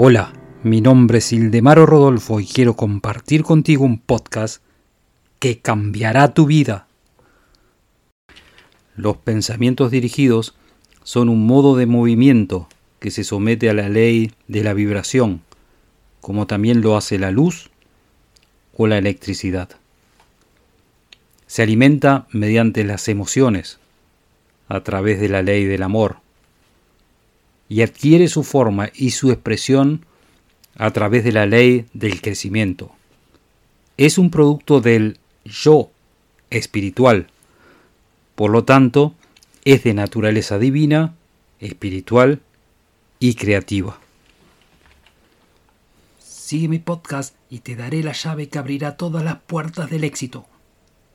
Hola, mi nombre es Ildemaro Rodolfo y quiero compartir contigo un podcast que cambiará tu vida. Los pensamientos dirigidos son un modo de movimiento que se somete a la ley de la vibración, como también lo hace la luz o la electricidad. Se alimenta mediante las emociones, a través de la ley del amor y adquiere su forma y su expresión a través de la ley del crecimiento. Es un producto del yo espiritual, por lo tanto, es de naturaleza divina, espiritual y creativa. Sigue mi podcast y te daré la llave que abrirá todas las puertas del éxito.